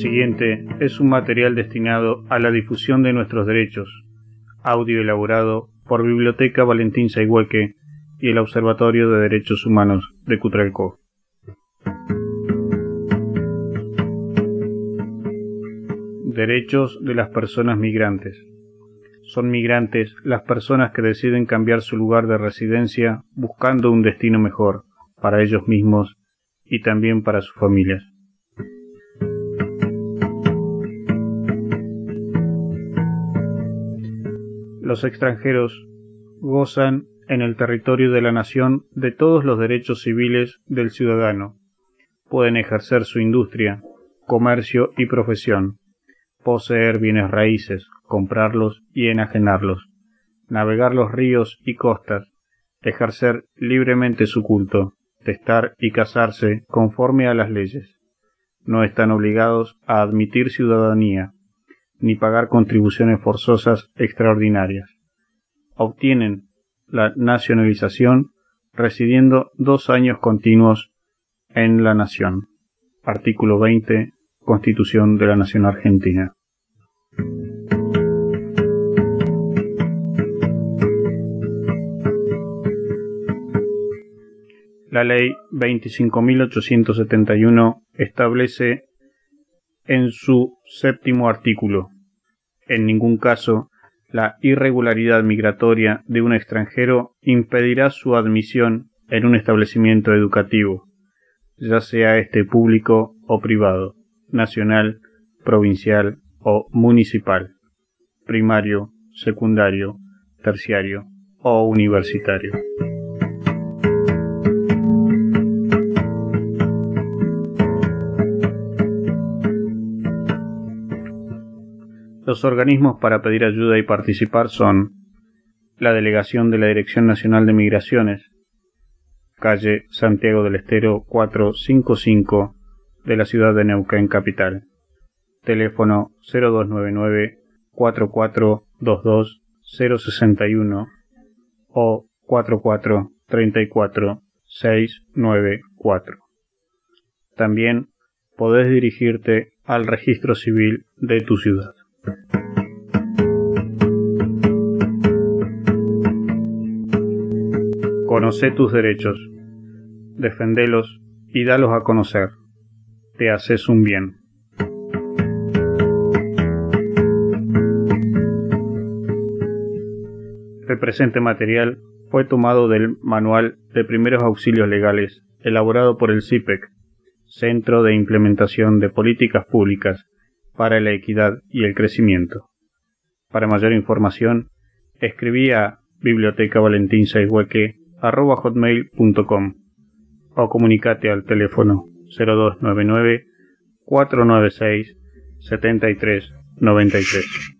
Siguiente es un material destinado a la difusión de nuestros derechos, audio elaborado por Biblioteca Valentín Saihueque y el Observatorio de Derechos Humanos de Cutralcó. Derechos de las personas migrantes. Son migrantes las personas que deciden cambiar su lugar de residencia buscando un destino mejor para ellos mismos y también para sus familias. Los extranjeros gozan en el territorio de la nación de todos los derechos civiles del ciudadano. Pueden ejercer su industria, comercio y profesión, poseer bienes raíces, comprarlos y enajenarlos, navegar los ríos y costas, ejercer libremente su culto, testar y casarse conforme a las leyes. No están obligados a admitir ciudadanía, ni pagar contribuciones forzosas extraordinarias. Obtienen la nacionalización residiendo dos años continuos en la nación. Artículo 20 Constitución de la Nación Argentina. La Ley 25.871 establece en su séptimo artículo, en ningún caso la irregularidad migratoria de un extranjero impedirá su admisión en un establecimiento educativo, ya sea este público o privado, nacional, provincial o municipal, primario, secundario, terciario o universitario. Los organismos para pedir ayuda y participar son la Delegación de la Dirección Nacional de Migraciones, calle Santiago del Estero 455 de la ciudad de Neuquén Capital, teléfono 0299 4422 061 o 4434 694. También podés dirigirte al registro civil de tu ciudad. Conoce tus derechos, defendelos y dalos a conocer. Te haces un bien. El presente material fue tomado del Manual de Primeros Auxilios Legales elaborado por el CIPEC, Centro de Implementación de Políticas Públicas para la Equidad y el Crecimiento. Para mayor información, escribí a Biblioteca Valentín Saihueque arroba hotmail.com o comunicate al teléfono 0299 496 7393.